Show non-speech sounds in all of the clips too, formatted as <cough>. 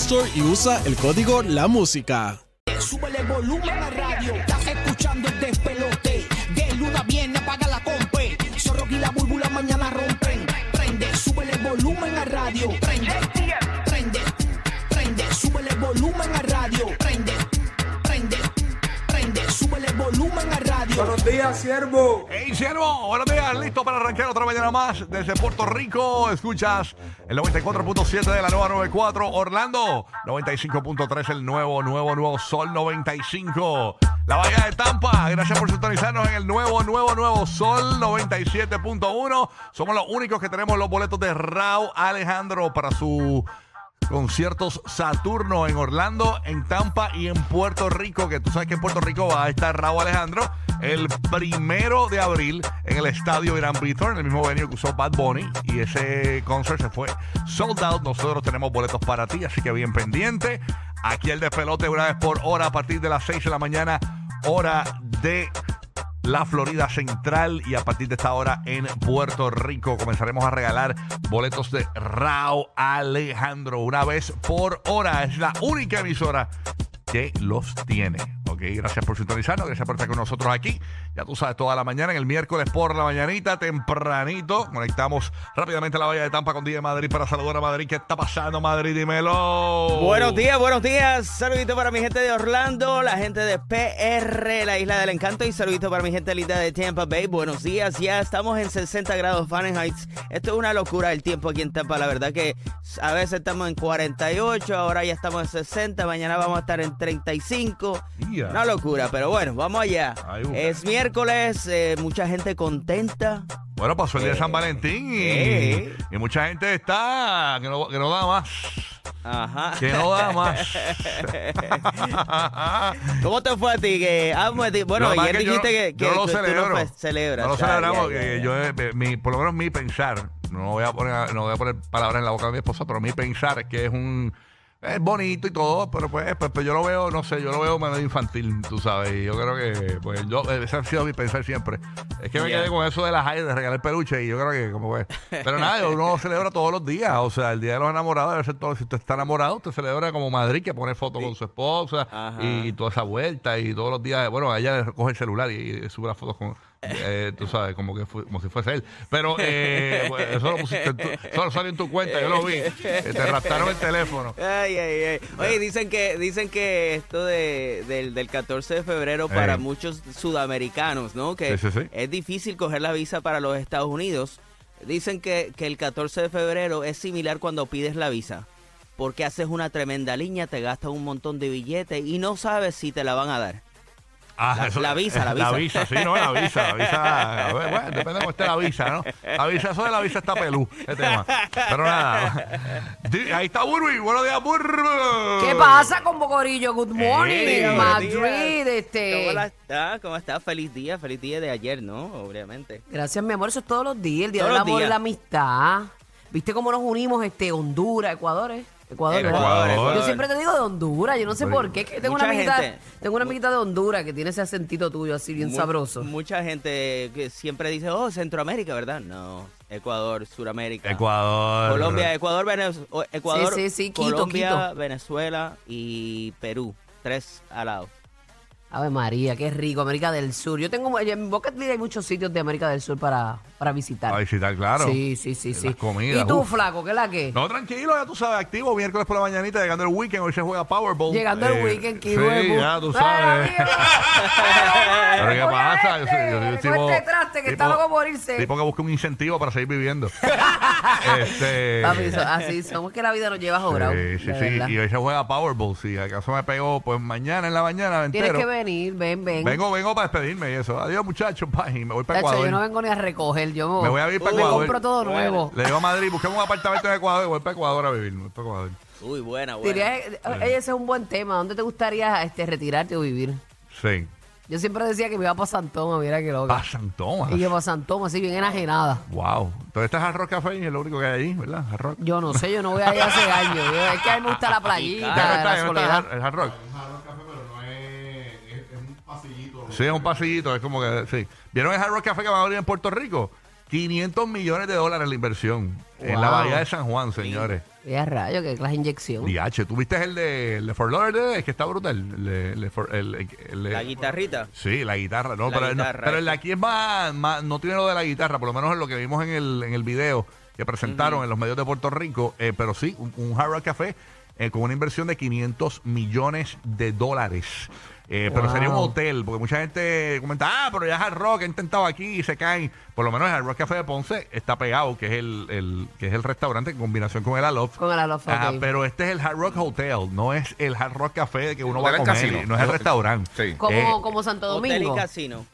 Store y usa el código La Música. Súbele volumen a radio, estás escuchando el despelote. De luna viene, apaga la compe. Zorro y la búlbula mañana rompen. Prende, súbele volumen a radio. Prende, prende, prende, súbele volumen a radio. Prende, volumen a radio. Buenos días, siervo. Hey, siervo, buenos días, listo para arrancar otra mañana más desde Puerto Rico. Escuchas el 94.7 de la nueva 94, Orlando 95.3, el nuevo, nuevo, nuevo Sol 95. La Bahía de Tampa, gracias por sintonizarnos en el nuevo, nuevo, nuevo Sol 97.1. Somos los únicos que tenemos los boletos de Raúl Alejandro para su conciertos Saturno en Orlando, en Tampa y en Puerto Rico, que tú sabes que en Puerto Rico va a estar Raúl Alejandro el primero de abril en el estadio Irán Bithorn, en el mismo venue que usó Bad Bunny, y ese concert se fue sold out. Nosotros tenemos boletos para ti, así que bien pendiente. Aquí el despelote una vez por hora a partir de las 6 de la mañana, hora de la Florida Central y a partir de esta hora en Puerto Rico comenzaremos a regalar boletos de Rao Alejandro una vez por hora. Es la única emisora que los tiene. Ok, gracias por sintonizarnos, gracias por estar con nosotros aquí. Ya tú sabes, toda la mañana, en el miércoles por la mañanita, tempranito. Conectamos rápidamente a la Bahía de Tampa con Día Madrid para saludar a Madrid. ¿Qué está pasando, Madrid? Dímelo. Buenos días, buenos días. Saludito para mi gente de Orlando, la gente de PR, la isla del encanto, y saludito para mi gente linda de Tampa Bay. Buenos días, ya estamos en 60 grados Fahrenheit. Esto es una locura el tiempo aquí en Tampa. La verdad que a veces estamos en 48, ahora ya estamos en 60, mañana vamos a estar en 35. Una locura, pero bueno, vamos allá. Es miércoles, eh, mucha gente contenta. Bueno, pasó el día de San Valentín y, eh. y mucha gente está que no, que no da más. Ajá. Que no da más. <laughs> ¿Cómo te fue a ti? Que, ah, pues, bueno, ayer que dijiste no- que, que yo no lo tú- tú celebro. fe- celebras. No lo celebramos, que yo, eh, mi, por lo menos mi pensar, no voy a poner, no voy a poner palabras en la boca de mi esposa, pero mi pensar es que es un es bonito y todo, pero pues, pues, pues yo lo veo, no sé, yo lo veo medio infantil, tú sabes, y yo creo que, pues yo, ese ha sido mi pensar siempre. Es que me quedé con eso de las high, de regalar peluche, y yo creo que como pues, pero nada, uno lo celebra todos los días, o sea, el día de los enamorados debe ser todo, si usted está enamorado, usted celebra como Madrid, que pone fotos con su esposa, Ajá. y, toda esa vuelta, y todos los días, bueno, ella coge el celular y, y sube las fotos con, eh, tú sabes, como que fu- como si fuese él. Pero eh, <laughs> pues, eso lo pusiste, en tu- eso lo salió en tu cuenta, yo lo vi. Eh, te raptaron el teléfono. Ay, ay, ay. Oye, dicen que dicen que esto de, del, del 14 de febrero para Eh. muchos sudamericanos, ¿no? Que Sí, sí, sí. es difícil coger la visa para los Estados Unidos. Dicen que, que el 14 de febrero es similar cuando pides la visa. Porque haces una tremenda línea, te gastas un montón de billetes y no sabes si te la van a dar. Ah, La- la visa, la <laughs> La visa. visa, sí, no, la visa. La visa, <laughs> bueno, depende de cómo esté la visa, ¿no? La visa, eso de la visa está pelú, ese tema. Pero nada. <laughs> Ahí está Burby. Buenos días, Burby. ¿Qué pasa con Bocorillo? Good morning, Hey, Madrid. ¿Cómo Este. la está? ¿Cómo está? Feliz día, feliz día de ayer, ¿no? Obviamente. Gracias, mi amor. Eso es todos los días, el día Todos del amor y la amistad. ¿Viste cómo nos unimos? Este, Honduras, Ecuador, ¿eh? Ecuador, ¿verdad? Ecuador, Ecuador. Yo siempre te digo de Honduras, yo no sé por qué. es que tengo una amiguita, gente- tengo una amiguita de Honduras que tiene ese acentito tuyo así bien Mu- sabroso. Mucha gente que siempre dice, oh, Centroamérica, ¿verdad? No, Ecuador, Suramérica. Ecuador. Colombia, Ecuador, Venez- o- Ecuador, Sí, sí, sí, Quito, Colombia, Quito. Venezuela y Perú. Tres al lado. Ave María, qué rico, América del Sur. Yo tengo, en list hay muchos sitios de América del Sur para, para visitar. A visitar, claro. Sí, sí, sí, sí. Las comidas, ¿Y tú, uf. flaco, qué la que? No, tranquilo, ya tú sabes, activo, miércoles por la mañanita, llegando el weekend, hoy se juega Powerball. Llegando el Eh, weekend, qué Sí, huevo. ya tú sabes. <laughs> Pero ¿qué a pasa? Yo soy- yo soy tipo- este traste que está loco por morirse. Tipo que busca un incentivo para seguir viviendo. <laughs> este, Papi, so- así somos que la vida nos lleva jobrado. Sí, sí, sí. Y hoy se juega Powerball. Si acaso me pegó, pues mañana en la mañana me Tienes entero. que venir, ven, ven. Vengo, vengo para despedirme y eso. Adiós, muchachos. bye, Y me voy para Ecuador. yo no vengo ni a recoger, yo Me voy a ir para me Ecuador. compro todo nuevo. Le digo a Madrid, busquemos un apartamento en Ecuador y voy para Ecuador a vivir. Voy para Ecuador. Uy, buena, buena. Diría, eh, ese es un buen tema. ¿Dónde te gustaría este, retirarte o vivir? Sí. Yo siempre decía que me iba para San Tomás, mira qué loca. Ah, San Tomás. Y yo para San Tomás, así bien enajenada. Wow. Entonces este es Hard Rock Café y es lo único que hay allí, ¿verdad? Hard Rock. Yo no sé, yo no voy allá hace años. Yo- es que a mí me gusta la <laughs> playita, Ya no está, la ya no está el soledad. Hard- el Hard Rock. Sí, es un pasillito, es como que, sí. ¿Vieron el Hard Rock Café que va a abrir en Puerto Rico? 500 millones de dólares la inversión en la Wow. bahía de San Juan, señores. Ya rayo, que clase de inyección. DH, ¿tú viste el de, el de Fort Lauderdale? Es que está brutal. El de- el de For- el- el- el de- La guitarrita. Sí, la guitarra, no, La pero, no, guitarra, pero el de aquí es más, más- no tiene lo de la guitarra, por lo menos en lo que vimos en el, en el video que presentaron en los medios de Puerto Rico, eh, pero sí, un, un Hard Rock Café eh, con una inversión de 500 millones de dólares. Eh, Pero Wow. sería un hotel, porque mucha gente comenta, ah, pero ya Hard Rock, he intentado aquí y se caen. Por lo menos el Hard Rock Café de Ponce está pegado, que es el, el- que es el restaurante en combinación con el Aloft. Con el Aloft, ok. pero este es el Hard Rock Hotel, no es el Hard Rock Café que uno va a Hotel comer, casino. no es el restaurante. Sí. Como, Eh, como Santo Hotel y Domingo. casino.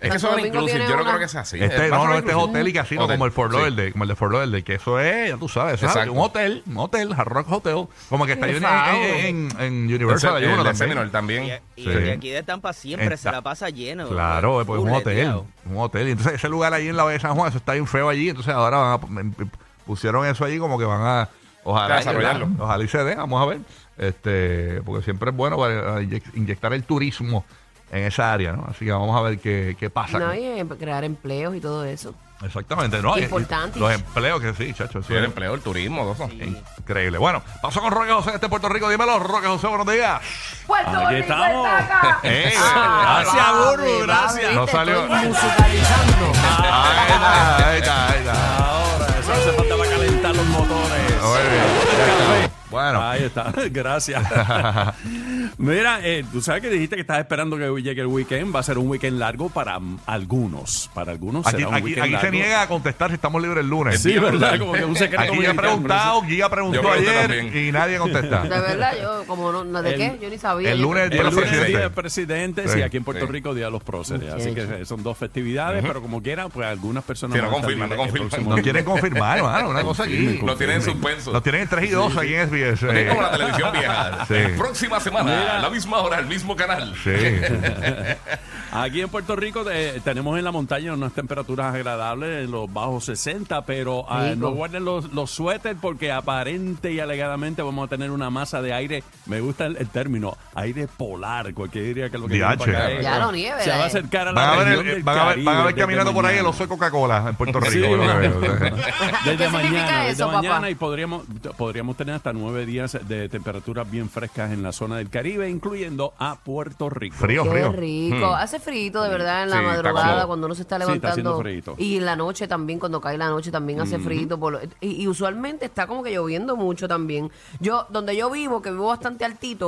Es que inclusive. Yo no una- creo que sea así. Este, Es no, no, este es hotel y casino Hotel, como el Fort sí. Lauderdale, como el de Fort Lauderdale, que eso es, ya tú sabes, un hotel, un hotel, Hard Rock Hotel, como que está Qué en, en, El, Universal hay el uno de también. Y, también. y Sí. el de aquí de Tampa siempre se la pasa lleno. Claro, pues es un hotel, un hotel. Y entonces ese lugar allí en la Bahía de San Juan, eso está bien feo allí, entonces ahora van a, em- em- pusieron eso allí como que van a, ojalá, desarrollarlo. ojalá y se den, vamos a ver, este, porque siempre es bueno para inyec- inyectar el turismo en esa área, ¿no? Así que vamos a ver qué, qué pasa. No, y em- crear empleos y todo eso. Exactamente, ¿no? Importante. Los empleos que sí, chacho. Sí, el es empleo, el turismo, todo eso. Increíble. Bueno, pasó con Roque José este Puerto Rico. Dímelo, Roque José, buenos días. ¡Puerto Aquí Rico estamos. está acá! Eh, Gracias, Burbu, gracias. No salió- estoy musicalizando. Ahí está, ahí está, ahí está. Ahora, eso hace falta para calentar los motores. Muy bien. Bueno, Ahí está, <laughs> gracias. <laughs> Mira, eh, tú sabes que dijiste que estás esperando que llegue el weekend. Va a ser un weekend largo para algunos. Para algunos aquí, será un aquí, weekend aquí se niega a contestar si estamos libres el lunes. Sí, ¿verdad? Como que un secreto Aquí ya he preguntado, Guía Yo preguntó ayer también. y nadie contesta. De verdad, yo como no, no, ¿de El- qué? Yo ni sabía. el lunes El lunes es Presidentes. Día de Presidentes Sí. y aquí en Puerto Sí. Rico Día de los Próceres. Así que son dos festividades, pero como quieran, pues algunas personas Sí, no confirman, no el confirman. No quieren confirmar, <laughs> hermano, una cosa aquí. Lo tienen en suspenso. Nos tienen en 3 y 2 aquí en SBS. Lo tienen como la televisión vieja. Sí. Próxima semana, a la misma hora, el mismo canal. Sí. <laughs> Aquí en Puerto Rico eh, tenemos en la montaña unas temperaturas agradables, en los bajos 60, pero Rico. no guarden los, los suéteres porque aparente y alegadamente vamos a tener una masa de aire, me gusta el, el término, aire polar, cualquiera diría que lo que viene para acá es- Ya no nieve, Se va a eh. acercar a la Van a ver, región el- del van a ver, Caribe van a ver desde caminando por ahí el mañana. oso de Coca-Cola en Puerto <laughs> Rico. Sí, por lo que ¿verdad? veo. <laughs> Desde <laughs> ¿Qué significa mañana, desde eso, mañana papá? y podríamos, podríamos tener hasta nueve días de temperaturas bien frescas en la zona del Caribe, incluyendo a Puerto Rico. Frío, Qué frío. rico. Hace frío de verdad en la Sí, está madrugada cuando uno se está Sí, está haciendo levantando. frito. y en la noche también, cuando cae la noche también hace frío. y, y usualmente está como que lloviendo mucho también. Yo, donde yo vivo, que vivo bastante altito,